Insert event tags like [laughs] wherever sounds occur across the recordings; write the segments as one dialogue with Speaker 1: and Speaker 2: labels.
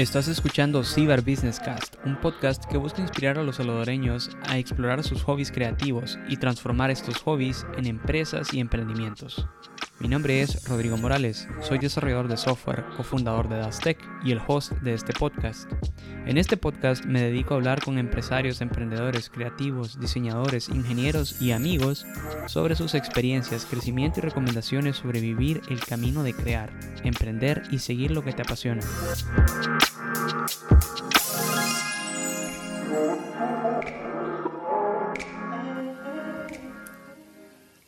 Speaker 1: Estás escuchando Cyber Business Cast, un podcast que busca inspirar a los salvadoreños a explorar sus hobbies creativos y transformar estos hobbies en empresas y emprendimientos. Mi nombre es Rodrigo Morales, soy desarrollador de software, cofundador de Dastec y el host de este podcast. En este podcast me dedico a hablar con empresarios, emprendedores, creativos, diseñadores, ingenieros y amigos sobre sus experiencias, crecimiento y recomendaciones sobre vivir el camino de crear, emprender y seguir lo que te apasiona.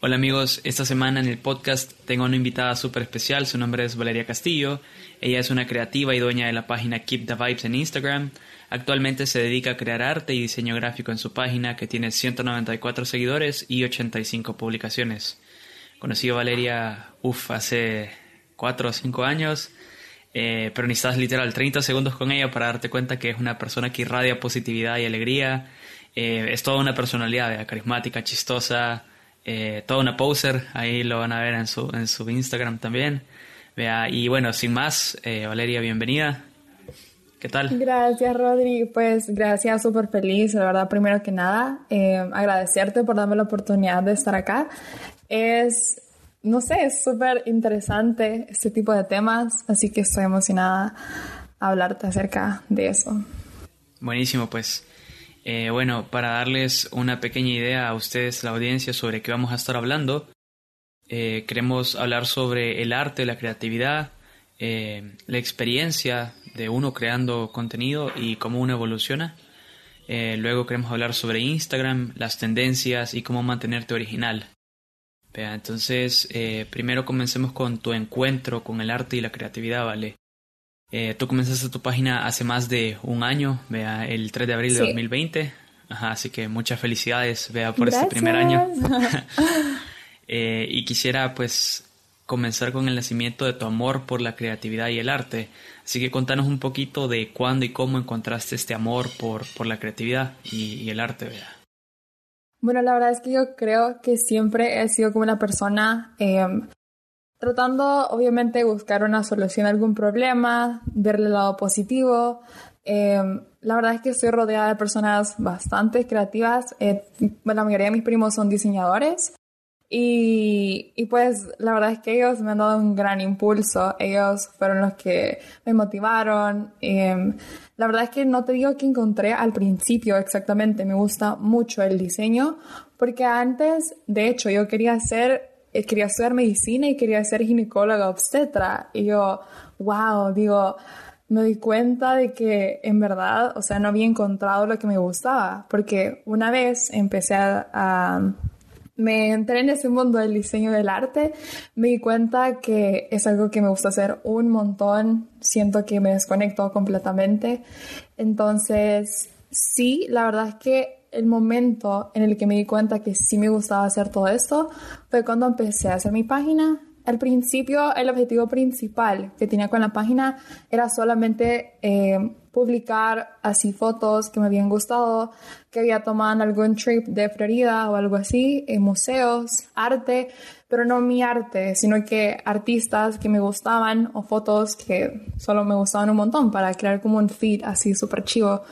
Speaker 1: Hola amigos, esta semana en el podcast tengo una invitada súper especial, su nombre es Valeria Castillo, ella es una creativa y dueña de la página Keep the Vibes en Instagram, actualmente se dedica a crear arte y diseño gráfico en su página que tiene 194 seguidores y 85 publicaciones. Conocí a Valeria, uff, hace 4 o 5 años, eh, pero necesitas literal 30 segundos con ella para darte cuenta que es una persona que irradia positividad y alegría, eh, es toda una personalidad carismática, chistosa, eh, toda una poser, ahí lo van a ver en su, en su Instagram también. Vea, y bueno, sin más, eh, Valeria, bienvenida. ¿Qué tal?
Speaker 2: Gracias, Rodri. Pues gracias, súper feliz. La verdad, primero que nada, eh, agradecerte por darme la oportunidad de estar acá. Es, no sé, es súper interesante este tipo de temas, así que estoy emocionada a hablarte acerca de eso.
Speaker 1: Buenísimo, pues eh, bueno, para darles una pequeña idea a ustedes, la audiencia, sobre qué vamos a estar hablando, eh, queremos hablar sobre el arte, la creatividad, eh, la experiencia de uno creando contenido y cómo uno evoluciona. luego queremos hablar sobre Instagram, las tendencias y cómo mantenerte original. entonces, primero comencemos con tu encuentro con el arte y la creatividad, ¿vale? Eh, tú comenzaste tu página hace más de un año, vea, el 3 de abril de 2020. Ajá, así que muchas felicidades, vea, por este primer año. [laughs] [laughs] Eh, y quisiera, pues, comenzar con el nacimiento de tu amor por la creatividad y el arte. Así que contanos un poquito de cuándo y cómo encontraste este amor por, por la creatividad y, el arte, vea.
Speaker 2: Bueno, la verdad es que yo creo que siempre he sido como una persona em, tratando obviamente de buscar una solución a algún problema, verle el lado positivo. Em, la verdad es que estoy rodeada de personas bastante creativas. Eh, la mayoría de mis primos son diseñadores. Y, y, pues la verdad es que ellos me han dado un gran impulso. Ellos fueron los que me motivaron. Em, la verdad es que no te digo que encontré al principio exactamente. Me gusta mucho el diseño. Porque antes, de hecho, yo quería eh, quería estudiar medicina y quería ser ginecóloga obstetra. Y yo, wow, digo, me di cuenta de que en verdad, o sea, no había encontrado lo que me gustaba, porque una vez empecé a, me entré en ese mundo del diseño del arte, me di cuenta que es algo que me gusta hacer un montón, siento que me desconecto completamente. Entonces, sí, la verdad es que el momento en el que me di cuenta que sí me gustaba hacer todo esto fue cuando empecé a hacer mi página. Al principio, el objetivo principal que tenía con la página era solamente eh, publicar así fotos que me habían gustado, que había tomado en algún trip de Florida o algo así, en museos, arte, pero no mi arte, sino que artistas que me gustaban o fotos que solo me gustaban un montón para crear como un feed así súper chivo.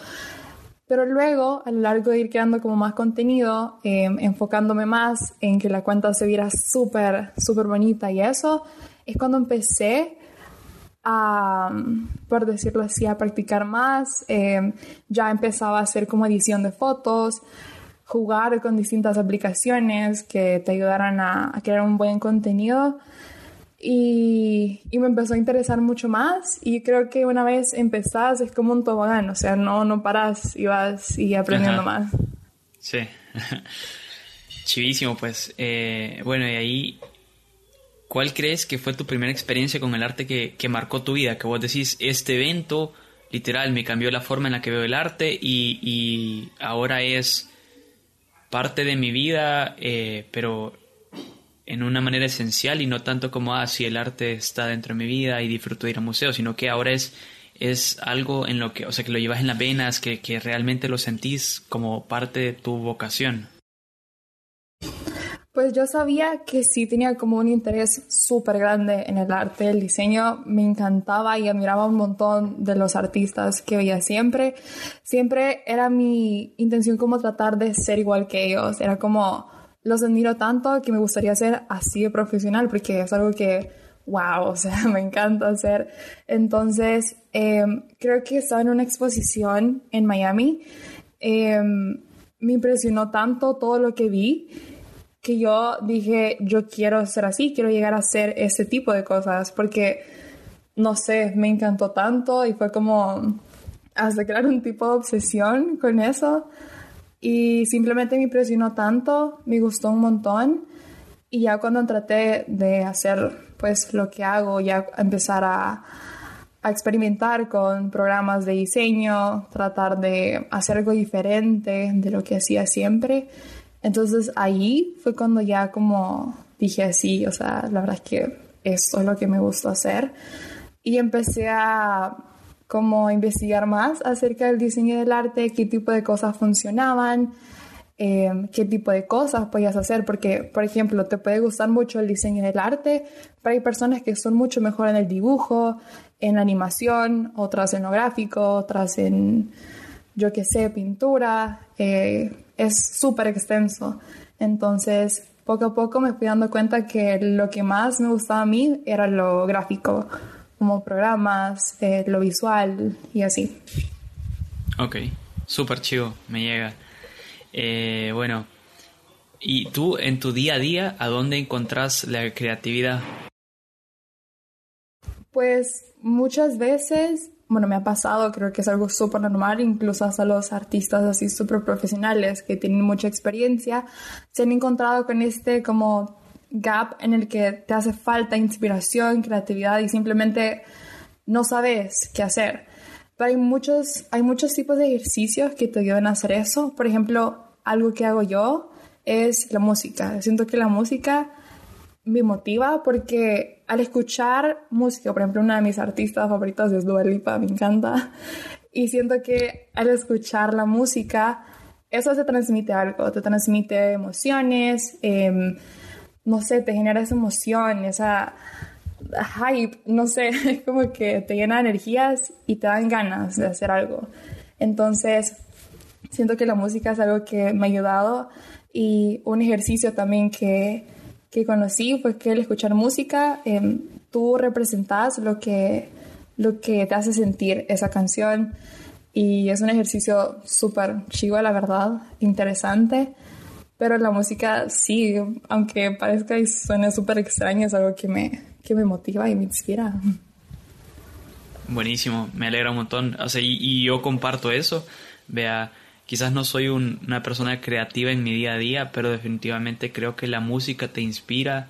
Speaker 2: Pero luego, a lo largo de ir creando como más contenido, em, enfocándome más en que la cuenta se viera súper, súper bonita y eso, es cuando empecé a, por decirlo así, a practicar más. Em, ya empezaba a hacer como edición de fotos, jugar con distintas aplicaciones que te ayudaran a, a crear un buen contenido. Y, y, me empezó a interesar mucho más y creo que una vez empezás es como un tobogán, o sea, no, no paras y vas y aprendiendo más.
Speaker 1: Sí, [laughs] chivísimo pues. Eh, bueno, y ahí, ¿cuál crees que fue tu primera experiencia con el arte que, que, marcó tu vida? Que vos decís, este evento literal me cambió la forma en la que veo el arte y, y ahora es parte de mi vida, eh, pero en una manera esencial y no tanto como, ah, si el arte está dentro de mi vida y disfruto de ir a museos, sino que ahora es, es algo en lo que, o sea, que lo llevas en las venas, que, que realmente lo sentís como parte de tu vocación.
Speaker 2: Pues yo sabía que sí tenía como un interés súper grande en el arte, el diseño, me encantaba y admiraba un montón de los artistas que veía siempre. Siempre era mi intención como tratar de ser igual que ellos, era como los admiro tanto que me gustaría ser así de profesional porque es algo que, wow, [laughs] o sea, me encanta hacer. Entonces, em, creo que estaba en una exposición en Miami. Em, me impresionó tanto todo lo que vi que yo dije, yo quiero ser así, quiero llegar a hacer ese tipo de cosas, porque, no sé, me encantó tanto y fue como hasta crear un tipo de obsesión con eso. Y simplemente me impresionó tanto, me gustó un montón. Y ya cuando traté de hacer pues lo que hago, ya empezar a, a experimentar con programas de diseño, tratar de hacer algo diferente de lo que hacía siempre, entonces ahí fue cuando ya como dije así, o sea, la verdad es que esto es lo que me gusta hacer. Y empecé a como investigar más acerca del diseño del arte, qué tipo de cosas funcionaban, em, qué tipo de cosas podías hacer, porque, por ejemplo, te puede gustar mucho el diseño del arte, pero hay personas que son mucho mejor en el dibujo, en la animación, otras en lo gráfico, otras en, yo qué sé, pintura. Eh, es súper extenso. Entonces, poco a poco me fui dando cuenta que lo que más me gustaba a mí era lo gráfico, como programas, eh, lo visual y así.
Speaker 1: Ok, súper chido, me llega. Eh, bueno, ¿y tú en tu día a día a dónde encontrás la creatividad?
Speaker 2: Pues muchas veces bueno, me ha pasado, creo que es algo súper normal, incluso hasta los artistas así súper profesionales que tienen mucha experiencia, se han encontrado con este como gap en el que te hace falta inspiración, creatividad y simplemente no sabes qué hacer. Pero hay muchos, hay muchos tipos de ejercicios que te ayudan a hacer eso. Por ejemplo, algo que hago yo es la música. Siento que la música me motiva porque al escuchar música, por ejemplo, una de mis artistas favoritas es Dua Lipa, me encanta, y siento que al escuchar la música, eso te transmite algo, te transmite emociones, em, no sé, te genera esa emoción, esa hype, no sé, [laughs] es como que te llena de energías y te dan ganas de hacer algo. Entonces, siento que la música es algo que me ha ayudado y un ejercicio también que que conocí fue que al escuchar música em, tú representas lo que, lo que te hace sentir esa canción y es un ejercicio súper chivo, la verdad, interesante. Pero la música sí, aunque parezca y suene súper extraño, es algo que me, que me motiva y me inspira.
Speaker 1: Buenísimo, me alegra un montón. O sea, y, y yo comparto eso. Vea, Quizás no soy una persona creativa en mi día a día, pero definitivamente creo que la música te inspira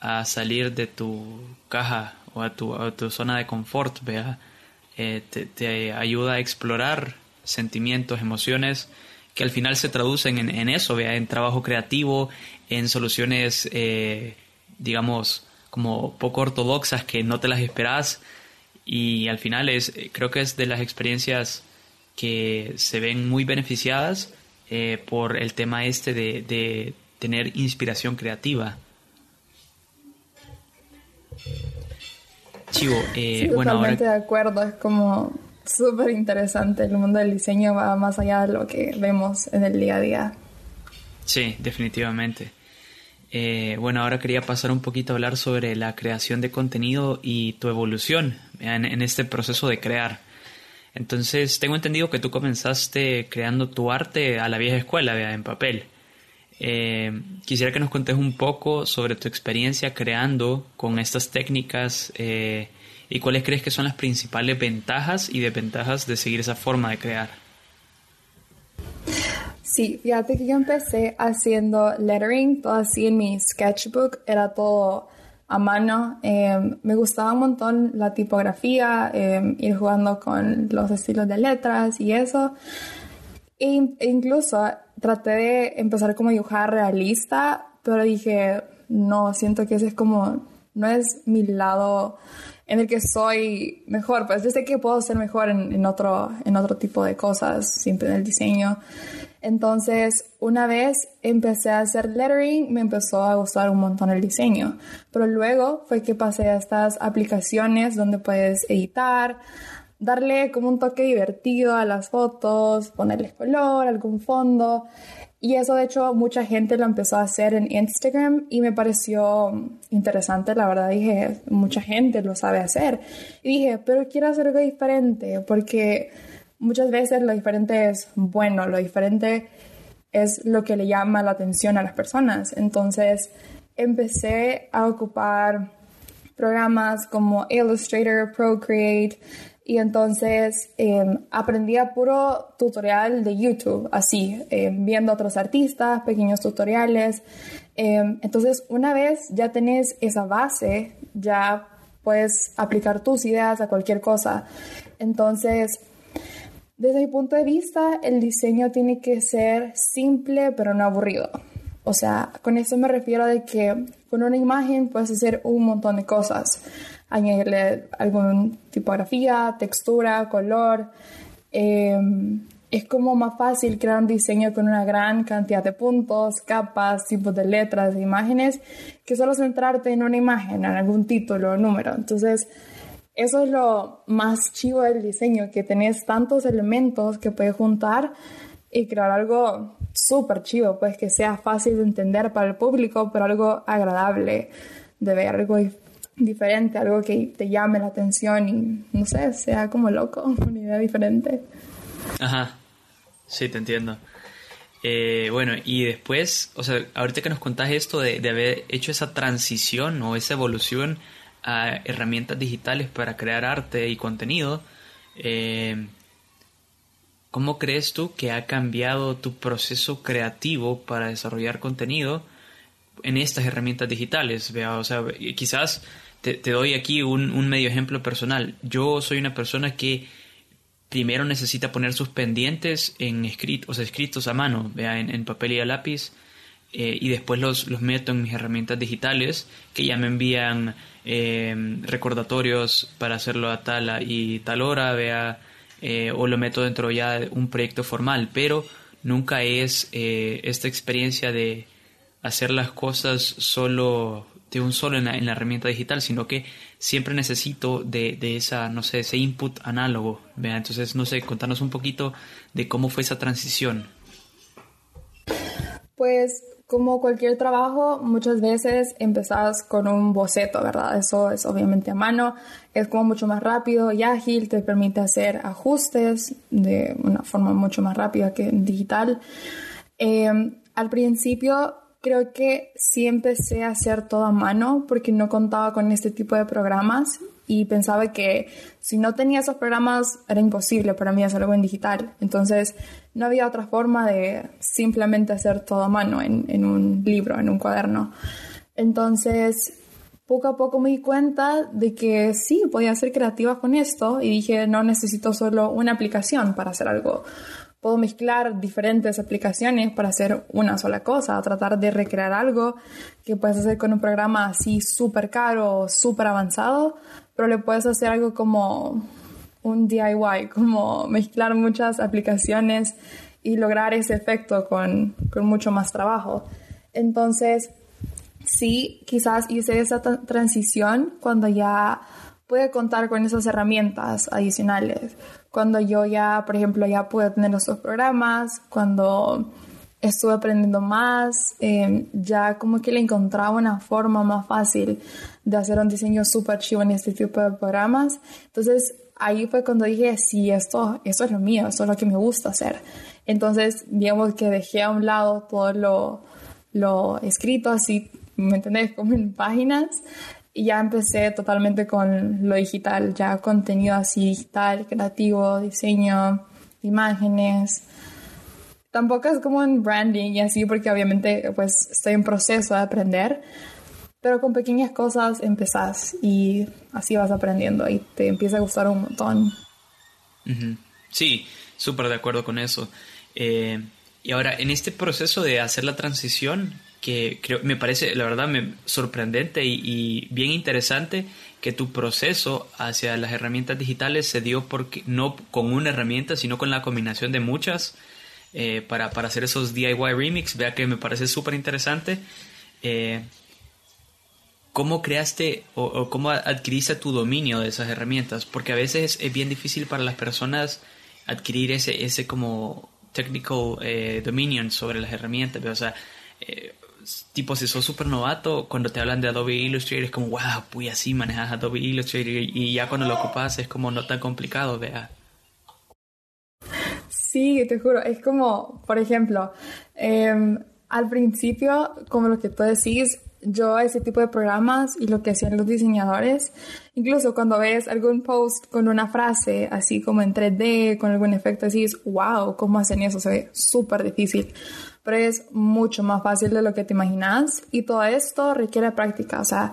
Speaker 1: a salir de tu caja o a tu, tu zona de confort, ¿vea? Eh, te, ayuda a explorar sentimientos, emociones que al final se traducen en, eso, ¿vea? en trabajo creativo, en soluciones, eh, digamos, como poco ortodoxas que no te las esperas y al final es, creo que es de las experiencias que se ven muy beneficiadas eh, por el tema este de, tener inspiración creativa.
Speaker 2: Chivo, eh, bueno, totalmente de acuerdo, es como súper interesante, el mundo del diseño va más allá de lo que vemos en el día a día.
Speaker 1: Sí, definitivamente. Eh, bueno, ahora quería pasar un poquito a hablar sobre la creación de contenido y tu evolución en este proceso de crear. Entonces, tengo entendido que tú comenzaste creando tu arte a la vieja escuela, en papel. Eh, quisiera que nos contes un poco sobre tu experiencia creando con estas técnicas eh, y cuáles crees que son las principales ventajas y desventajas de seguir esa forma de crear.
Speaker 2: Sí, fíjate que yo empecé haciendo lettering, todo así en mi sketchbook, era todo a mano. Em, me gustaba un montón la tipografía, em, ir jugando con los estilos de letras y eso. E, incluso traté de empezar como dibujar realista, pero dije, no siento que ese es como, no es mi lado en el que soy mejor, pues yo sé que puedo ser mejor en, en otro, en otro tipo de cosas, siempre en el diseño. Entonces, una vez empecé a hacer lettering, me empezó a gustar un montón el diseño. Pero luego fue que pasé a estas aplicaciones donde puedes editar, darle como un toque divertido a las fotos, ponerles color, algún fondo. Y eso de hecho mucha gente lo empezó a hacer en Instagram y me pareció interesante, la verdad dije, mucha gente lo sabe hacer. Y dije, pero quiero hacer algo diferente porque muchas veces lo diferente es bueno, lo diferente es lo que le llama la atención a las personas. Entonces empecé a ocupar programas como Illustrator, Procreate, y entonces em, aprendí a puro tutorial de YouTube, así, em, viendo a otros artistas, pequeños tutoriales. Em, entonces, una vez ya tenés esa base, ya puedes aplicar tus ideas a cualquier cosa. Entonces, desde mi punto de vista, el diseño tiene que ser simple pero no aburrido. O sea, con eso me refiero de que con una imagen puedes hacer un montón de cosas añadirle algún tipografía, textura, color. Em, es como más fácil crear un diseño con una gran cantidad de puntos, capas, tipos de letras, de imágenes, que solo centrarte en una imagen, en algún título o número. Entonces, eso es lo más chivo del diseño, que tenés tantos elementos que puedes juntar y crear algo súper chivo, pues que sea fácil de entender para el público, pero algo agradable de ver, algo diferente, algo que te llame la atención y no sé, sea como loco, [laughs] una idea diferente.
Speaker 1: Ajá, sí, te entiendo. Eh, bueno, y después, o sea, ahorita que nos contás esto de, haber hecho esa transición o esa evolución a herramientas digitales para crear arte y contenido, eh, ¿cómo crees tú que ha cambiado tu proceso creativo para desarrollar contenido en estas herramientas digitales? O sea, quizás te, doy aquí un, medio ejemplo personal. Yo soy una persona que primero necesita poner sus pendientes en escritos, escritos a mano, vea, en, papel y a lápiz, eh, y después los, los, meto en mis herramientas digitales que ya me envían eh, recordatorios para hacerlo a tal y tal hora, vea, eh, o lo meto dentro ya de un proyecto formal, pero nunca es esta experiencia de hacer las cosas solo de un solo en la, herramienta digital, sino que siempre necesito de, esa, no sé, ese input análogo. ¿vea? Entonces, no sé, contanos un poquito de cómo fue esa transición.
Speaker 2: Pues como cualquier trabajo, muchas veces empezás con un boceto, ¿verdad? Eso es obviamente a mano, es como mucho más rápido y ágil, te permite hacer ajustes de una forma mucho más rápida que digital. Eh, al principio Creo que sí empecé a hacer todo a mano porque no contaba con este tipo de programas y pensaba que si no tenía esos programas era imposible para mí hacer algo en digital. Entonces no había otra forma de simplemente hacer todo a mano en, un libro, en un cuaderno. Entonces poco a poco me di cuenta de que sí, podía ser creativa con esto y dije, no necesito solo una aplicación para hacer algo puedo mezclar diferentes aplicaciones para hacer una sola cosa, tratar de recrear algo que puedes hacer con un programa así súper caro súper avanzado, pero le puedes hacer algo como un DIY, como mezclar muchas aplicaciones y lograr ese efecto con, con mucho más trabajo. Entonces, sí, quizás hice esa transición cuando ya pude contar con esas herramientas adicionales cuando yo ya, por ejemplo, ya pude tener esos programas, cuando estuve aprendiendo más, eh, ya como que le encontraba una forma más fácil de hacer un diseño súper chivo en este tipo de programas. Entonces ahí fue cuando dije, sí, esto, esto es lo mío, esto es lo que me gusta hacer. Entonces, digamos que dejé a un lado todo lo, lo escrito así, ¿me entendés? [laughs] Como en páginas y ya empecé totalmente con lo digital, ya contenido así digital, creativo, diseño, imágenes. Tampoco es como en branding y así porque obviamente pues estoy en proceso de aprender, pero con pequeñas cosas empezás y así vas aprendiendo y te empieza a gustar un montón.
Speaker 1: Sí, súper de acuerdo con eso. Eh, y ahora, en este proceso de hacer la transición, que creo, me parece, la verdad, me, sorprendente y, bien interesante que tu proceso hacia las herramientas digitales se dio porque no con una herramienta, sino con la combinación de muchas eh, para, para, hacer esos DIY remix. Vea que me parece súper interesante. Eh, ¿Cómo creaste o, cómo adquiriste tu dominio de esas herramientas? Porque a veces es bien difícil para las personas adquirir ese, ese como technical eh, dominion sobre las herramientas. O sea, eh, tipo, si sos súper novato, cuando te hablan de Adobe Illustrator es como, wow, pues así manejas Adobe Illustrator y ya cuando lo ocupas es como no tan complicado, vea.
Speaker 2: Sí, te juro, es como, por ejemplo, em, al principio, como lo que tú decís, yo ese tipo de programas y lo que hacían los diseñadores, incluso cuando ves algún post con una frase así como en 3D, con algún efecto así, es wow, ¿cómo hacen eso? Se ve súper difícil, pero es mucho más fácil de lo que te imaginas y todo esto requiere práctica, o sea,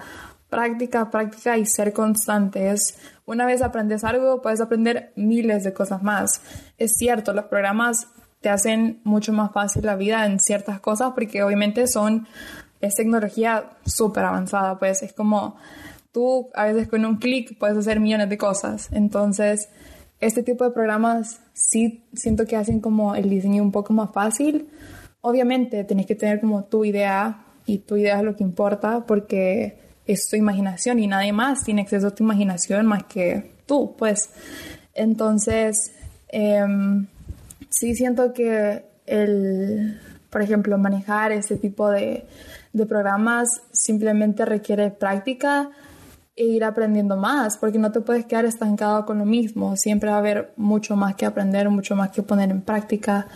Speaker 2: práctica, práctica y ser constantes. Una vez aprendes algo, puedes aprender miles de cosas más. Es cierto, los programas te hacen mucho más fácil la vida en ciertas cosas porque obviamente son es tecnología súper avanzada, pues es como tú a veces con un clic puedes hacer millones de cosas. Entonces, este tipo de programas sí siento que hacen como el diseño un poco más fácil. Obviamente, tenés que tener como tu idea y tu idea es lo que importa porque es tu imaginación y nadie más tiene acceso a tu imaginación más que tú, pues. Entonces, em, sí siento que el, por ejemplo, manejar ese tipo de, de programas simplemente requiere práctica e ir aprendiendo más, porque no te puedes quedar estancado con lo mismo. Siempre va a haber mucho más que aprender, mucho más que poner en práctica.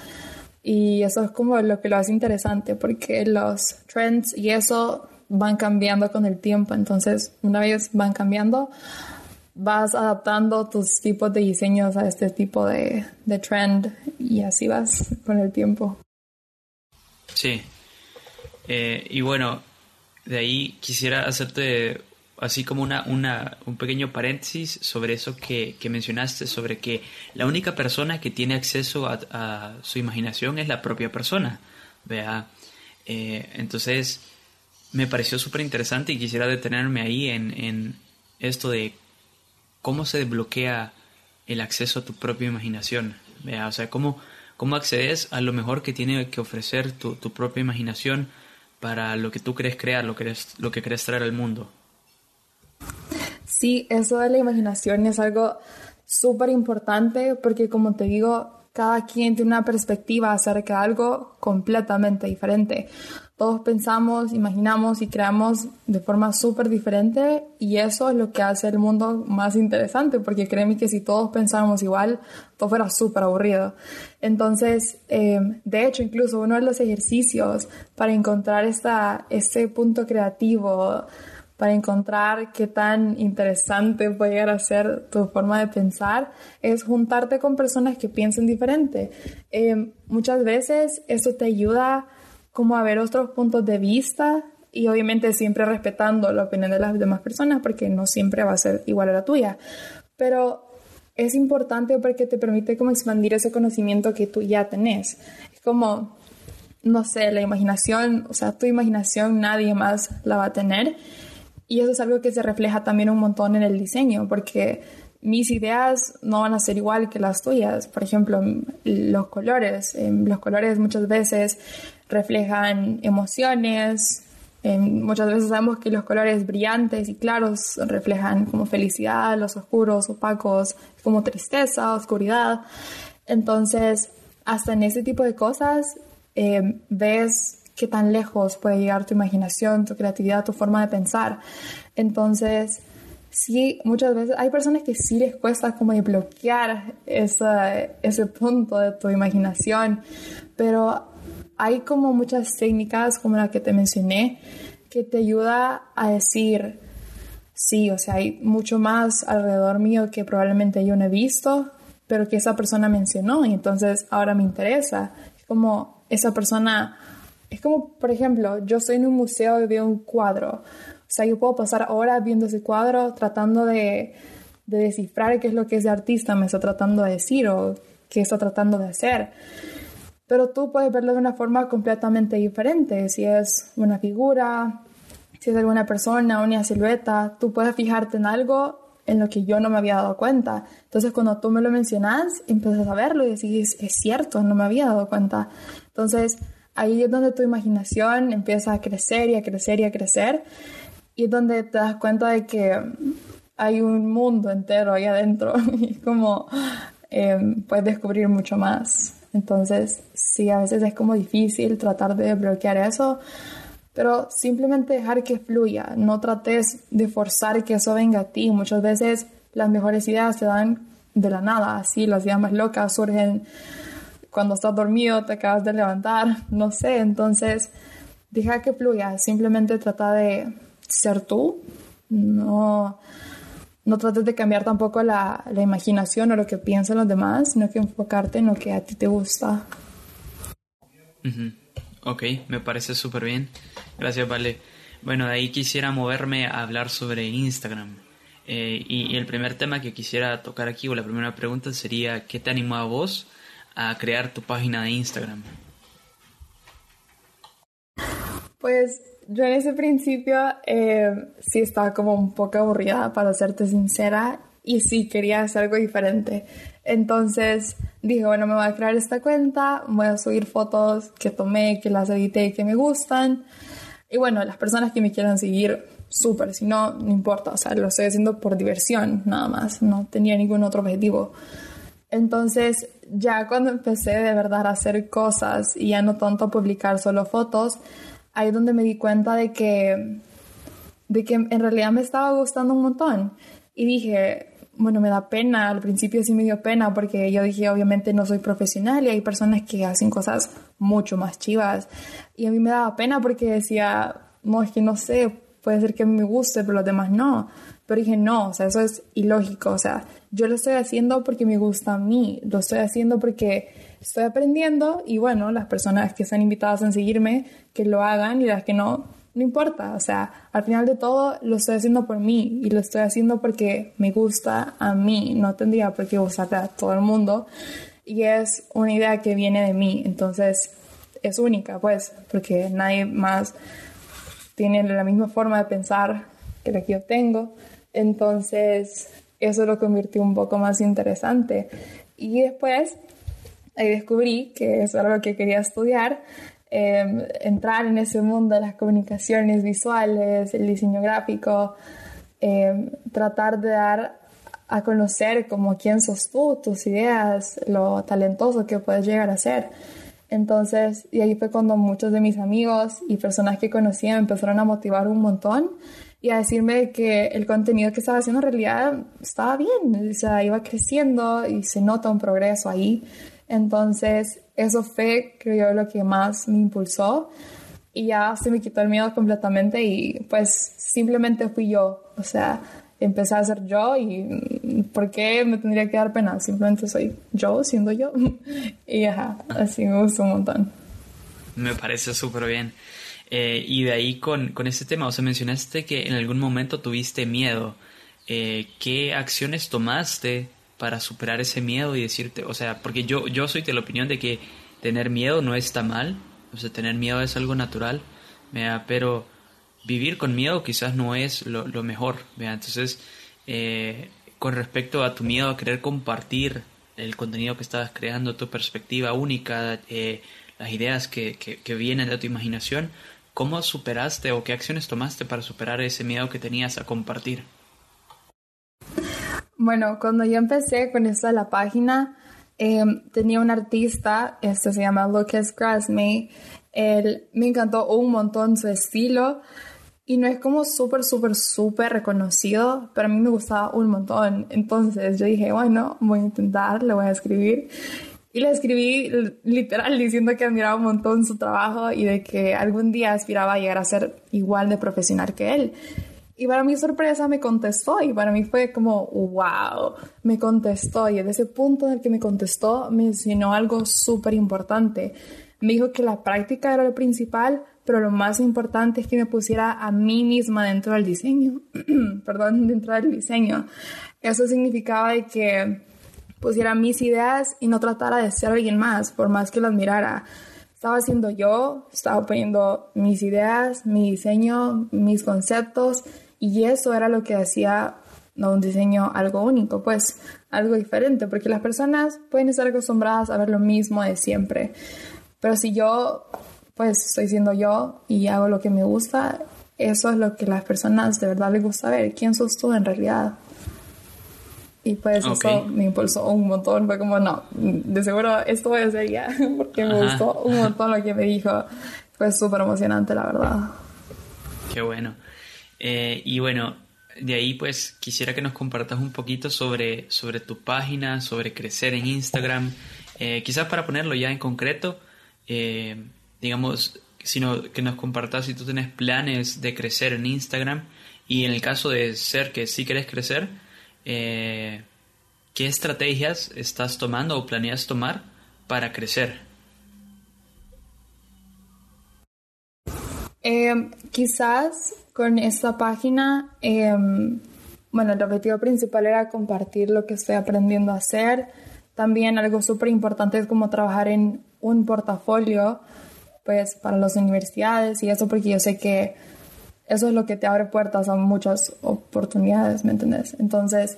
Speaker 2: Y eso es como lo que lo hace interesante, porque los trends y eso van cambiando con el tiempo. Entonces, una vez van cambiando, vas adaptando tus tipos de diseños a este tipo de, de trend y así vas con el tiempo.
Speaker 1: Sí, eh, y bueno, de ahí quisiera hacerte así como una, una, un pequeño paréntesis sobre eso que, que, mencionaste, sobre que la única persona que tiene acceso a, su imaginación es la propia persona. Vea, eh, entonces me pareció súper interesante y quisiera detenerme ahí en, en esto de cómo se desbloquea el acceso a tu propia imaginación. Vea, o sea, cómo, cómo accedes a lo mejor que tiene que ofrecer tu, tu propia imaginación para lo que tú crees crear, lo que, lo que crees traer al mundo.
Speaker 2: Sí, eso de la imaginación es algo súper importante porque como te digo, cada quien tiene una perspectiva acerca de algo completamente diferente. Todos pensamos, imaginamos y creamos de forma súper diferente y eso es lo que hace el mundo más interesante porque créeme que si todos pensáramos igual, todo fuera súper aburrido. Entonces, eh, de hecho, incluso uno de los ejercicios para encontrar esta, este punto creativo, para encontrar qué tan interesante puede llegar a ser tu forma de pensar, es juntarte con personas que piensen diferente. Eh, muchas veces eso te ayuda como a ver otros puntos de vista y obviamente siempre respetando la opinión de las demás personas porque no siempre va a ser igual a la tuya. Pero es importante porque te permite como expandir ese conocimiento que tú ya tenés. Es como, no sé, la imaginación, o sea, tu imaginación nadie más la va a tener. Y eso es algo que se refleja también un montón en el diseño, porque mis ideas no van a ser igual que las tuyas. Por ejemplo, los colores. Em, los colores muchas veces reflejan emociones. Em, muchas veces sabemos que los colores brillantes y claros reflejan como felicidad, los oscuros, opacos, como tristeza, oscuridad. Entonces, hasta en ese tipo de cosas em, ves qué tan lejos puede llegar tu imaginación, tu creatividad, tu forma de pensar. Entonces, sí, muchas veces hay personas que sí les cuesta como bloquear ese punto de tu imaginación, pero hay como muchas técnicas como la que te mencioné que te ayuda a decir, sí, o sea, hay mucho más alrededor mío que probablemente yo no he visto, pero que esa persona mencionó y entonces ahora me interesa. Es como esa persona, es como, por ejemplo, yo estoy en un museo y veo un cuadro o sea, yo puedo pasar horas viendo ese cuadro tratando de, descifrar qué es lo que ese artista me está tratando de decir o qué está tratando de hacer. pero tú puedes verlo de una forma completamente diferente. Si es una figura, si es alguna persona, una silueta, tú puedes fijarte en algo en lo que yo no me había dado cuenta. Entonces cuando tú me lo mencionas, empiezas a verlo y decís, es cierto, no me había dado cuenta. Entonces ahí es donde tu imaginación empieza a crecer y a crecer y a crecer y es donde te das cuenta de que hay un mundo entero ahí adentro [laughs] y como eh, puedes descubrir mucho más. Entonces, sí, a veces es como difícil tratar de bloquear eso, pero simplemente dejar que fluya, no trates de forzar que eso venga a ti. Muchas veces las mejores ideas se dan de la nada, así las ideas más locas surgen cuando estás dormido, te acabas de levantar, no sé, entonces deja que fluya, simplemente trata de ser tú, no no trates de cambiar tampoco la, la, imaginación o lo que piensan los demás, sino que enfocarte en lo que a ti te gusta.
Speaker 1: Ok, me parece súper bien. Gracias, Vale. Bueno, de ahí quisiera moverme a hablar sobre Instagram. Eh, y, el primer tema que quisiera tocar aquí, o la primera pregunta sería, ¿qué te animó a vos a crear tu página de Instagram?
Speaker 2: Pues yo en ese principio eh, sí estaba como un poco aburrida, para serte sincera, y sí quería hacer algo diferente. Entonces dije, bueno, me voy a crear esta cuenta, voy a subir fotos que tomé, que las edité que me gustan. Y bueno, las personas que me quieran seguir, súper, si no, no importa, o sea, lo estoy haciendo por diversión, nada más, no tenía ningún otro objetivo. Entonces, ya cuando empecé de verdad a hacer cosas y ya no tanto publicar solo fotos, ahí es donde me di cuenta de que, de que en realidad me estaba gustando un montón. Y dije, bueno, me da pena, al principio sí me dio pena porque yo dije, obviamente no soy profesional y hay personas que hacen cosas mucho más chivas. Y a mí me daba pena porque decía, no, es que no sé, puede ser que me guste, pero los demás no. Pero dije, no, o sea, eso es ilógico, o sea, yo lo estoy haciendo porque me gusta a mí, lo estoy haciendo porque estoy aprendiendo y bueno, las personas que están invitadas a seguirme, que lo hagan y las que no, no importa. O sea, al final de todo lo estoy haciendo por mí y lo estoy haciendo porque me gusta a mí. No tendría por qué gustarle a todo el mundo. Y es una idea que viene de mí. Entonces es única, pues, porque nadie más tiene la misma forma de pensar que la que yo tengo. Entonces eso lo convirtió un poco más interesante. Y después ahí descubrí que eso era lo que quería estudiar, em, entrar en ese mundo de las comunicaciones visuales, el diseño gráfico, em, tratar de dar a conocer como quién sos tú, tus ideas, lo talentoso que puedes llegar a ser. Entonces, y ahí fue cuando muchos de mis amigos y personas que conocía me empezaron a motivar un montón y a decirme que el contenido que estaba haciendo en realidad estaba bien, o sea, iba creciendo y se nota un progreso ahí. Entonces, eso fue, creo yo, lo que más me impulsó. Y ya se me quitó el miedo completamente y pues simplemente fui yo. O sea, empecé a ser yo y ¿por qué me tendría que dar pena? Simplemente soy yo siendo yo. [laughs] y ajá, así me gustó un montón.
Speaker 1: Me parece súper bien. Eh, y de ahí con, con este tema, o sea, mencionaste que en algún momento tuviste miedo. Eh, ¿Qué acciones tomaste para superar ese miedo y decirte, o sea, porque yo, yo soy de la opinión de que tener miedo no está mal, o sea, tener miedo es algo natural, pero vivir con miedo quizás no es lo, mejor, entonces, eh, con respecto a tu miedo a querer compartir el contenido que estabas creando, tu perspectiva única, eh, las ideas que, que vienen de tu imaginación, ¿cómo superaste o qué acciones tomaste para superar ese miedo que tenías a compartir?
Speaker 2: Bueno, cuando yo empecé con esto de la página, em, tenía un artista, este se llama Lucas Grasmay. Él me encantó un montón su estilo y no es como súper, súper, súper reconocido, pero a mí me gustaba un montón. Entonces yo dije, bueno, voy a intentar, le voy a escribir. Y le escribí literal diciendo que admiraba un montón su trabajo y de que algún día aspiraba a llegar a ser igual de profesional que él. Y para mi sorpresa me contestó y para mí fue como, wow, me contestó y en ese punto en el que me contestó me enseñó algo súper importante. Me dijo que la práctica era lo principal, pero lo más importante es que me pusiera a mí misma dentro del diseño, [clears throat] perdón, dentro del diseño. Eso significaba de que pusiera mis ideas y no tratara de ser alguien más, por más que lo admirara. Estaba haciendo yo, estaba poniendo mis ideas, mi diseño, mis conceptos y eso era lo que hacía un diseño algo único, pues algo diferente, porque las personas pueden estar acostumbradas a ver lo mismo de siempre. Pero si yo, pues estoy siendo yo y hago lo que me gusta, eso es lo que las personas de verdad les gusta ver. ¿Quién sos tú en realidad? Y pues eso me impulsó un montón. Fue como, no, de seguro esto voy a hacer ya, porque me gustó un montón lo que me dijo. Fue súper emocionante, la verdad.
Speaker 1: Qué bueno. Eh, y bueno, de ahí pues quisiera que nos compartas un poquito sobre, sobre tu página, sobre crecer en Instagram. Eh, quizás para ponerlo ya en concreto, eh, digamos, sino que nos compartas si tú tienes planes de crecer en Instagram y en el caso de ser que sí quieres crecer, eh, ¿qué estrategias estás tomando o planeas tomar para crecer?
Speaker 2: Em, quizás con esta página, em, bueno, el objetivo principal era compartir lo que estoy aprendiendo a hacer. También algo súper importante es como trabajar en un portafolio, pues para las universidades y eso porque yo sé que eso es lo que te abre puertas a muchas oportunidades, ¿me entiendes? Entonces,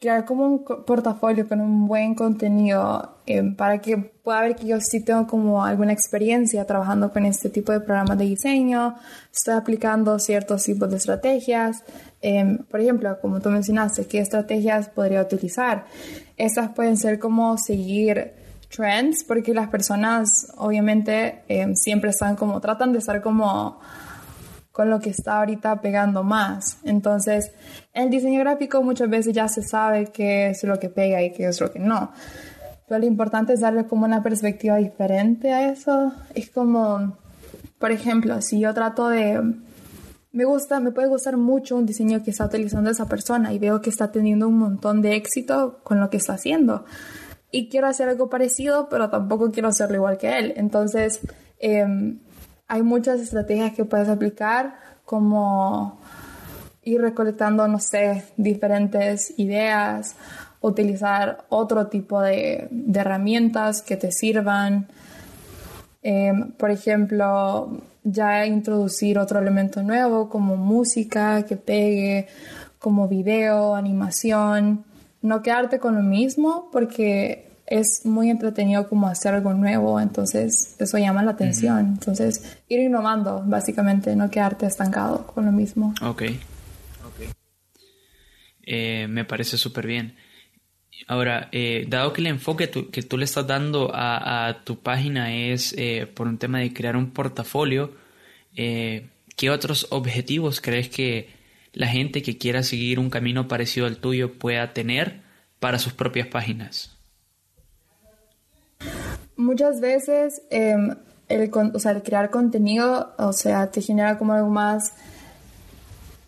Speaker 2: crear como un portafolio con un buen contenido eh, para que pueda ver que yo sí tengo como alguna experiencia trabajando con este tipo de programas de diseño, estoy aplicando ciertos tipos de estrategias. Em, por ejemplo, como tú mencionaste, ¿qué estrategias podría utilizar? Estas pueden ser como seguir trends, porque las personas obviamente em, siempre están como, tratan de estar como con lo que está ahorita pegando más. Entonces, en el diseño gráfico muchas veces ya se sabe qué es lo que pega y qué es lo que no. Pero lo importante es darle como una perspectiva diferente a eso. Es como, por ejemplo, si yo trato de... Me gusta, me puede gustar mucho un diseño que está utilizando esa persona y veo que está teniendo un montón de éxito con lo que está haciendo. Y quiero hacer algo parecido, pero tampoco quiero hacerlo igual que él. Entonces, eh, hay muchas estrategias que puedes aplicar, como ir recolectando, no sé, diferentes ideas, utilizar otro tipo de, herramientas que te sirvan. Em, por ejemplo, ya introducir otro elemento nuevo como música que pegue, como video, animación. No quedarte con lo mismo porque es muy entretenido como hacer algo nuevo, entonces eso llama la atención. Entonces, ir innovando, básicamente, no quedarte estancado con lo mismo.
Speaker 1: Ok, eh, me parece súper bien. Ahora, eh, dado que el enfoque que tú le estás dando a, tu página es eh, por un tema de crear un portafolio, ¿qué otros objetivos crees que la gente que quiera seguir un camino parecido al tuyo pueda tener para sus propias páginas?
Speaker 2: Muchas veces em, el, el crear contenido, o sea, te genera como algo más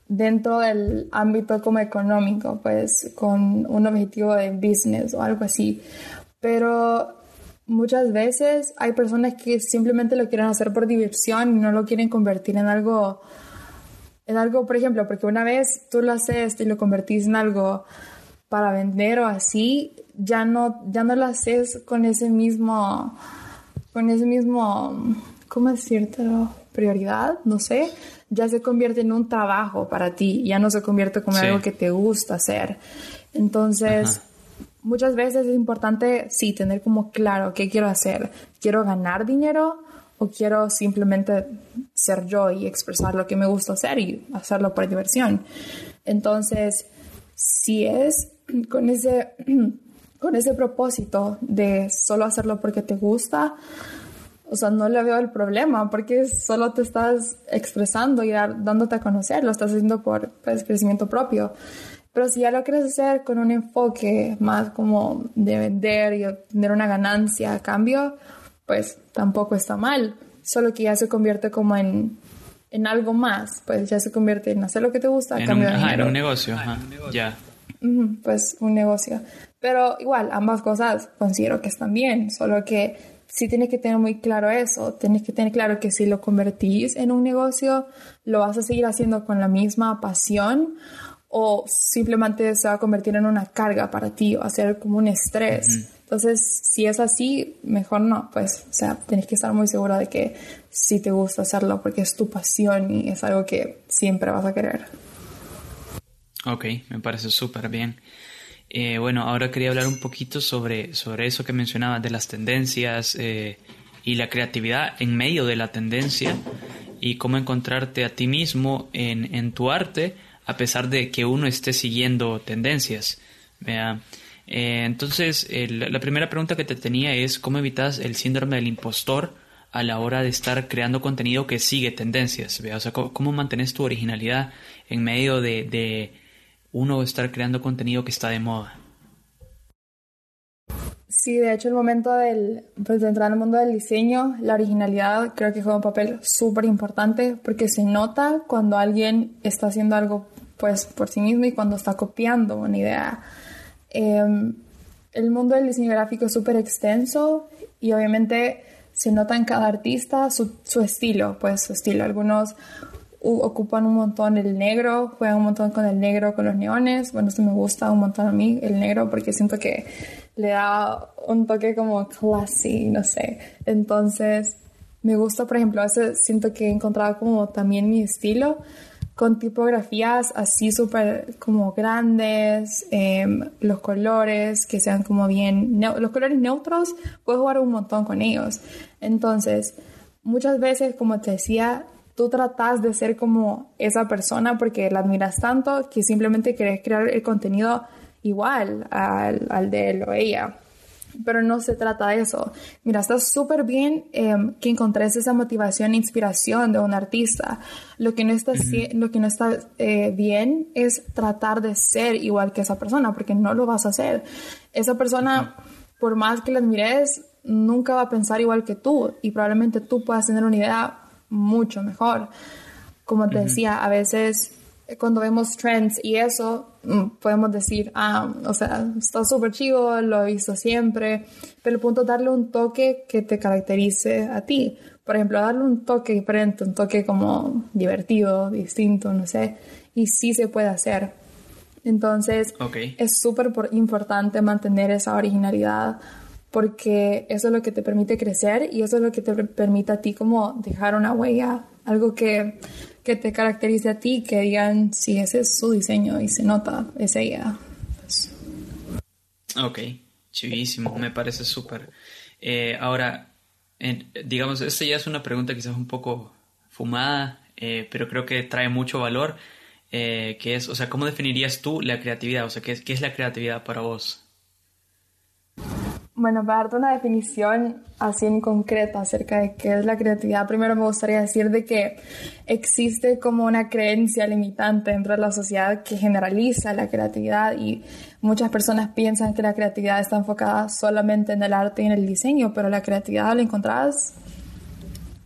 Speaker 2: dentro del ámbito como económico, pues con un objetivo de business o algo así. Pero muchas veces hay personas que simplemente lo quieren hacer por diversión y no lo quieren convertir en algo, en algo, por ejemplo, porque una vez tú lo haces y lo convertís en algo para vender o así, ya no, ya no lo haces con ese mismo, con ese mismo, ¿cómo decirte? Prioridad, no sé, ya se convierte en un trabajo para ti, ya no se convierte como algo que te gusta hacer. Entonces, muchas veces es importante, sí, tener como claro qué quiero hacer. ¿Quiero ganar dinero o quiero simplemente ser yo y expresar lo que me gusta hacer y hacerlo por diversión? Entonces, si es [clears throat] con ese [clears throat] con ese propósito de solo hacerlo porque te gusta, o sea, no le veo el problema porque solo te estás expresando y dándote a conocer, lo estás haciendo por pues, crecimiento propio. Pero si ya lo quieres hacer con un enfoque más como de vender y obtener una ganancia a cambio, pues tampoco está mal. Solo que ya se convierte como en, en algo más, pues ya se convierte en hacer lo que te gusta a cambio de
Speaker 1: dinero. en un negocio, ajá, ya.
Speaker 2: Pues un negocio. Pero igual, ambas cosas considero que están bien, solo que sí tienes que tener muy claro eso, tienes que tener claro que si lo convertís en un negocio, lo vas a seguir haciendo con la misma pasión o simplemente se va a convertir en una carga para ti o ser como un estrés. Entonces, si es así, mejor no, pues, o sea, tienes que estar muy segura de que sí te gusta hacerlo porque es tu pasión y es algo que siempre vas a querer.
Speaker 1: Ok, me parece súper bien. Eh, bueno, ahora quería hablar un poquito sobre, sobre eso que mencionabas de las tendencias eh, y la creatividad en medio de la tendencia y cómo encontrarte a ti mismo en, en tu arte a pesar de que uno esté siguiendo tendencias. Eh, entonces, la primera pregunta que te tenía es cómo evitas el síndrome del impostor a la hora de estar creando contenido que sigue tendencias. ¿vea? O sea, cómo, mantienes tu originalidad en medio de, de uno estar creando contenido que está de moda.
Speaker 2: Sí, de hecho el momento del, pues, de entrar al mundo del diseño, la originalidad creo que juega un papel súper importante porque se nota cuando alguien está haciendo algo pues por sí mismo y cuando está copiando una idea. Em, el mundo del diseño gráfico es súper extenso y obviamente se nota en cada artista su, su estilo, pues su estilo. Algunos ocupan un montón el negro, juegan un montón con el negro, con los neones. Bueno, eso me gusta un montón a mí, el negro, porque siento que le da un toque como classy, no sé. Entonces, me gusta, por ejemplo, a veces siento que he encontrado como también mi estilo con tipografías así súper como grandes, em, los colores que sean como bien, los colores neutros, puedes jugar un montón con ellos. Entonces, muchas veces, como te decía, tú tratas de ser como esa persona porque la admiras tanto que simplemente quieres crear el contenido igual al, al de él o ella. Pero no se trata de eso. Mira, está súper bien em, que encontres esa motivación e inspiración de un artista. Lo que no está, lo que no está eh, bien es tratar de ser igual que esa persona, porque no lo vas a hacer. Esa persona, por más que la admires, nunca va a pensar igual que tú y probablemente tú puedas tener una idea mucho mejor. Como te decía, a veces cuando vemos trends y eso, mm, podemos decir, ah, o sea, está súper chido, lo he visto siempre, pero el punto es darle un toque que te caracterice a ti. Por ejemplo, darle un toque diferente, un toque como divertido, distinto, no sé, y sí se puede hacer. Entonces, es súper importante mantener esa originalidad porque eso es lo que te permite crecer y eso es lo que te permite a ti como dejar una huella, algo que que te caracterice a ti, que digan si ese es su diseño y se nota, es ella. Pues.
Speaker 1: Ok, chivísimo, me parece súper. Eh, ahora, digamos, esta ya es una pregunta quizás un poco fumada, eh, pero creo que trae mucho valor, eh, que es, o sea, ¿cómo definirías tú la creatividad? O sea, ¿qué, qué es la creatividad para vos?
Speaker 2: Bueno, para darte una definición así en concreto acerca de qué es la creatividad, primero me gustaría decir de que existe como una creencia limitante dentro de la sociedad que generaliza la creatividad y muchas personas piensan que la creatividad está enfocada solamente en el arte y en el diseño, pero la creatividad la encontrás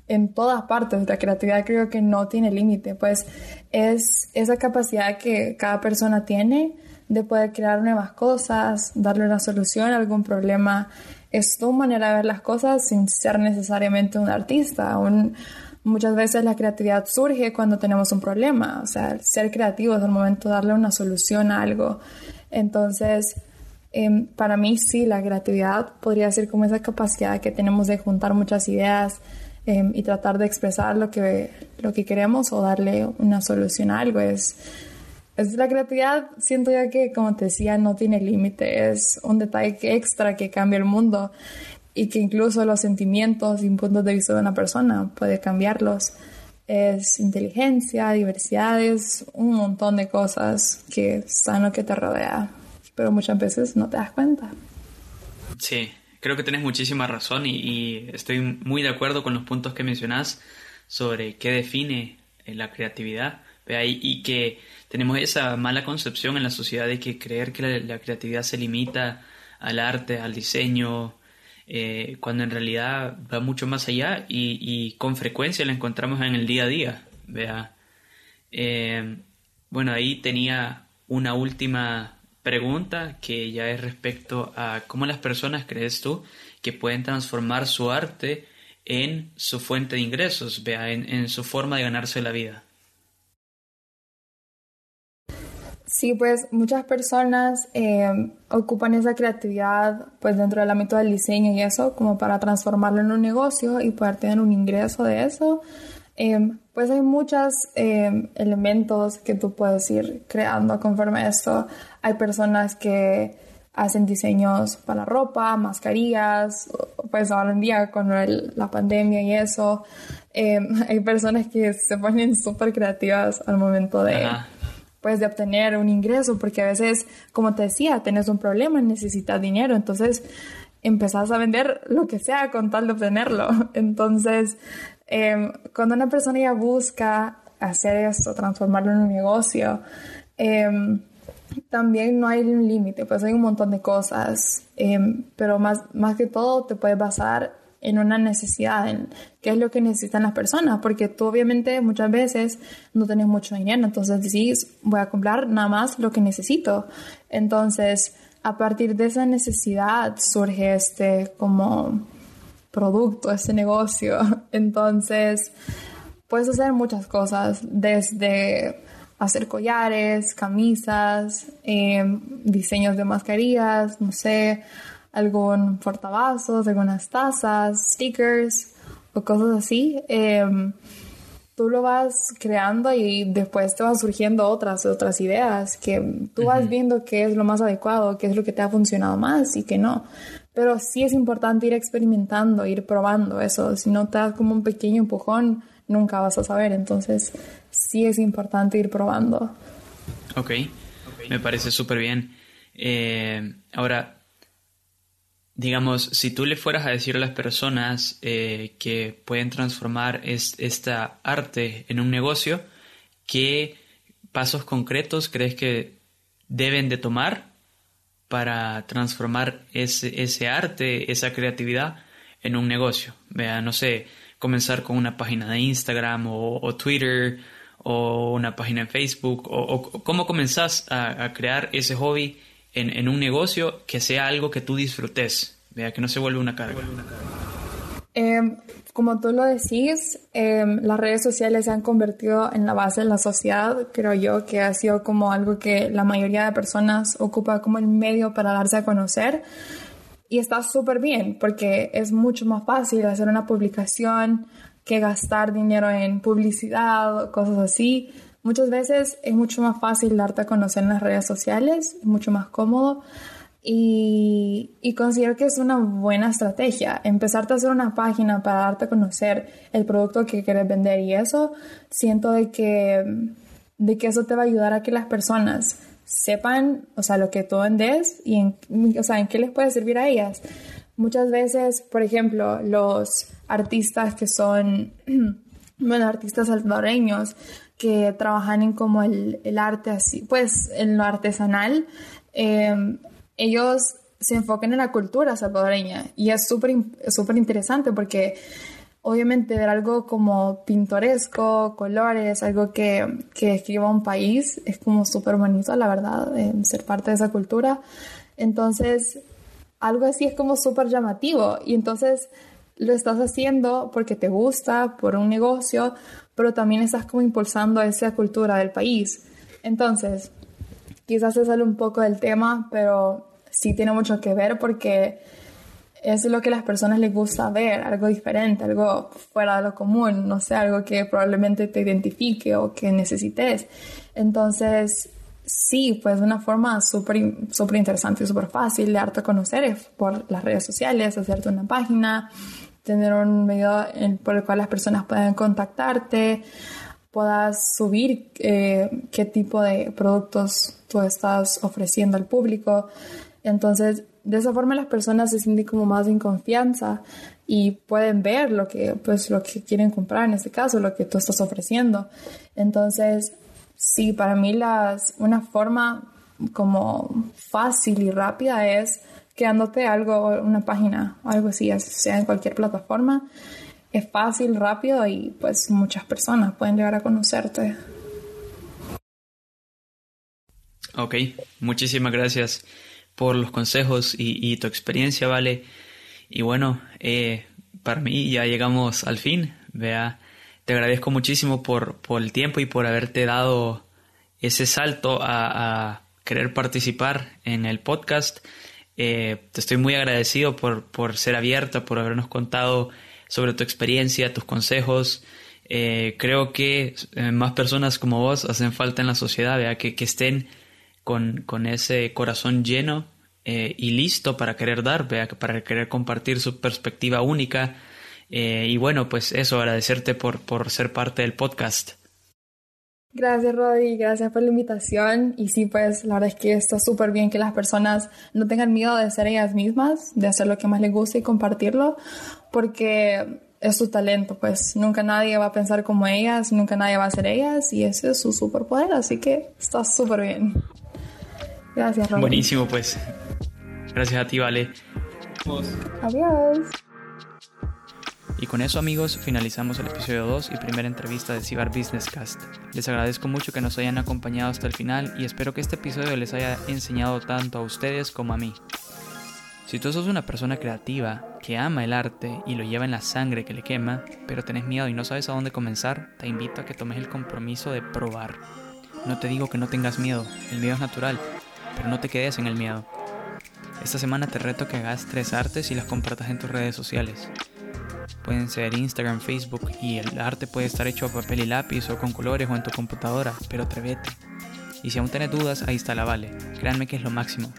Speaker 2: en todas partes. La creatividad creo que no tiene límite, pues es esa capacidad que cada persona tiene de poder crear nuevas cosas, darle una solución a algún problema. Es tu manera de ver las cosas sin ser necesariamente un artista. muchas veces la creatividad surge cuando tenemos un problema. O sea, ser creativo es el momento de darle una solución a algo. Entonces, em, para mí sí, la creatividad podría ser como esa capacidad que tenemos de juntar muchas ideas em, y tratar de expresar lo que, lo que queremos o darle una solución a algo. Es, es la creatividad, siento ya que, como te decía, no tiene límite, es un detalle extra que cambia el mundo y que incluso los sentimientos y puntos de vista de una persona puede cambiarlos. Es inteligencia, diversidades, un montón de cosas que están lo que te rodea, pero muchas veces no te das cuenta.
Speaker 1: Sí, creo que tienes muchísima razón y, y estoy muy de acuerdo con los puntos que mencionas sobre qué define la creatividad y que tenemos esa mala concepción en la sociedad de que creer que la, creatividad se limita al arte, al diseño, eh, cuando en realidad va mucho más allá y, con frecuencia la encontramos en el día a día. ¿vea? Eh, bueno, ahí tenía una última pregunta que ya es respecto a cómo las personas crees tú que pueden transformar su arte en su fuente de ingresos, vea, en su forma de ganarse la vida.
Speaker 2: Sí, pues muchas personas eh, ocupan esa creatividad pues dentro del ámbito del diseño y eso como para transformarlo en un negocio y poder tener un ingreso de eso. Eh, pues hay muchos eh, elementos que tú puedes ir creando conforme a esto. Hay personas que hacen diseños para ropa, mascarillas, pues ahora en día con la pandemia y eso. [laughs] hay personas que se ponen súper creativas al momento de pues de obtener un ingreso, porque a veces, como te decía, tienes un problema, necesitas dinero, entonces empezás a vender lo que sea con tal de obtenerlo. [laughs] Entonces, em, cuando una persona ya busca hacer esto, transformarlo en un negocio, em, también no hay un límite, pues hay un montón de cosas, em, pero más, más que todo te puedes basar en una necesidad, en qué es lo que necesitan las personas, porque tú obviamente muchas veces no tienes mucho dinero, entonces decís, voy a comprar nada más lo que necesito. Entonces, a partir de esa necesidad surge este como producto, este negocio. [laughs] Entonces, puedes hacer muchas cosas, desde hacer collares, camisas, eh, diseños de mascarillas, no sé, algún portavasos, algunas tazas, stickers o cosas así. Em, tú lo vas creando y después te van surgiendo otras, otras ideas que tú vas viendo qué es lo más adecuado, qué es lo que te ha funcionado más y qué no. Pero sí es importante ir experimentando, ir probando eso. Si no te das como un pequeño empujón, nunca vas a saber. Entonces, sí es importante ir probando.
Speaker 1: Ok, me parece súper bien. Eh, ahora, digamos, si tú le fueras a decir a las personas eh, que pueden transformar esta arte en un negocio, ¿qué pasos concretos crees que deben de tomar para transformar ese, ese arte, esa creatividad en un negocio? Vea, no sé, comenzar con una página de Instagram o, Twitter o una página en Facebook o, cómo comenzás a crear ese hobby en, un negocio que sea algo que tú disfrutes, vea, que no se vuelva una carga.
Speaker 2: Em, como tú lo decís, em, las redes sociales se han convertido en la base de la sociedad. Creo yo que ha sido como algo que la mayoría de personas ocupa como el medio para darse a conocer. Y está súper bien porque es mucho más fácil hacer una publicación que gastar dinero en publicidad cosas así. Muchas veces es mucho más fácil darte a conocer en las redes sociales, es mucho más cómodo y, considero que es una buena estrategia. Empezarte a hacer una página para darte a conocer el producto que quieres vender y eso, siento de que, de que eso te va a ayudar a que las personas sepan, o sea, lo que tú vendes y en, o sea, en qué les puede servir a ellas. Muchas veces, por ejemplo, los artistas que son, [clears throat] bueno, artistas salvadoreños, que trabajan en como el, el arte así, pues en lo artesanal, em, ellos se enfocan en la cultura salvadoreña y es súper súper interesante porque obviamente ver algo como pintoresco, colores, algo que, que describa un país es como súper bonito, la verdad, em, ser parte de esa cultura. Entonces, algo así es como súper llamativo y entonces lo estás haciendo porque te gusta, por un negocio, pero también estás como impulsando esa cultura del país. Entonces, quizás se sale un poco del tema, pero sí tiene mucho que ver porque es lo que a las personas les gusta ver, algo diferente, algo fuera de lo común, no sé, algo que probablemente te identifique o que necesites. Entonces, sí, pues una forma súper super interesante y súper fácil de darte a conocer es por las redes sociales, hacerte una página, tener un medio por el cual las personas puedan contactarte, puedas subir eh, qué tipo de productos tú estás ofreciendo al público. Entonces, de esa forma las personas se sienten como más en confianza y pueden ver lo que, pues, lo que quieren comprar, en este caso, lo que tú estás ofreciendo. Entonces, sí, para mí las, una forma como fácil y rápida es quedándote algo, una página, algo así, sea en cualquier plataforma. Es fácil, rápido y pues muchas personas pueden llegar a conocerte.
Speaker 1: Ok, muchísimas gracias por los consejos y, tu experiencia, Vale. Y bueno, eh, para mí ya llegamos al fin. Vea, te agradezco muchísimo por, por el tiempo y por haberte dado ese salto a, querer participar en el podcast. Eh, te estoy muy agradecido por, por ser abierta, por habernos contado sobre tu experiencia, tus consejos. Eh, creo que eh, más personas como vos hacen falta en la sociedad, ¿vea? Que, que estén con, con, ese corazón lleno y listo para querer dar, ¿vea? para querer compartir su perspectiva única. y bueno, pues eso, agradecerte por, por ser parte del podcast.
Speaker 2: Gracias, Rodi, gracias por la invitación. Y sí, pues la verdad es que está súper bien que las personas no tengan miedo de ser ellas mismas, de hacer lo que más les gusta y compartirlo, porque es su talento, pues nunca nadie va a pensar como ellas, nunca nadie va a ser ellas, y ese es su superpoder, así que está súper bien. Gracias, Rodi.
Speaker 1: Buenísimo, pues. Gracias a ti, Vale.
Speaker 2: Adiós.
Speaker 1: Y con eso amigos finalizamos el episodio 2 y primera entrevista de Cibar Business Cast. Les agradezco mucho que nos hayan acompañado hasta el final y espero que este episodio les haya enseñado tanto a ustedes como a mí. Si tú sos una persona creativa que ama el arte y lo lleva en la sangre que le quema, pero tenés miedo y no sabes a dónde comenzar, te invito a que tomes el compromiso de probar. No te digo que no tengas miedo, el miedo es natural, pero no te quedes en el miedo. Esta semana te reto que hagas tres artes y las compartas en tus redes sociales. Pueden ser Instagram, Facebook y el arte puede estar hecho a papel y lápiz o con colores o en tu computadora, pero atrévete. Y si aún tienes dudas, ahí está la Vale. Créanme que es lo máximo.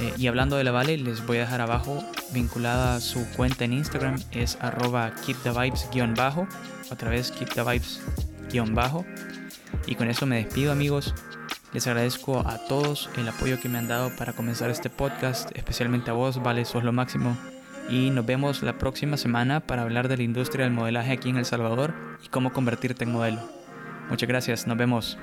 Speaker 1: Eh, y hablando de la Vale, les voy a dejar abajo vinculada su cuenta en Instagram, es arroba keepthevibes-bajo, otra vez keepthevibes-bajo. Y con eso me despido amigos. Les agradezco a todos el apoyo que me han dado para comenzar este podcast, especialmente a vos, Vale, sos lo máximo y nos vemos la próxima semana para hablar de la industria del modelaje aquí en El Salvador y cómo convertirte en modelo. Muchas gracias, nos vemos.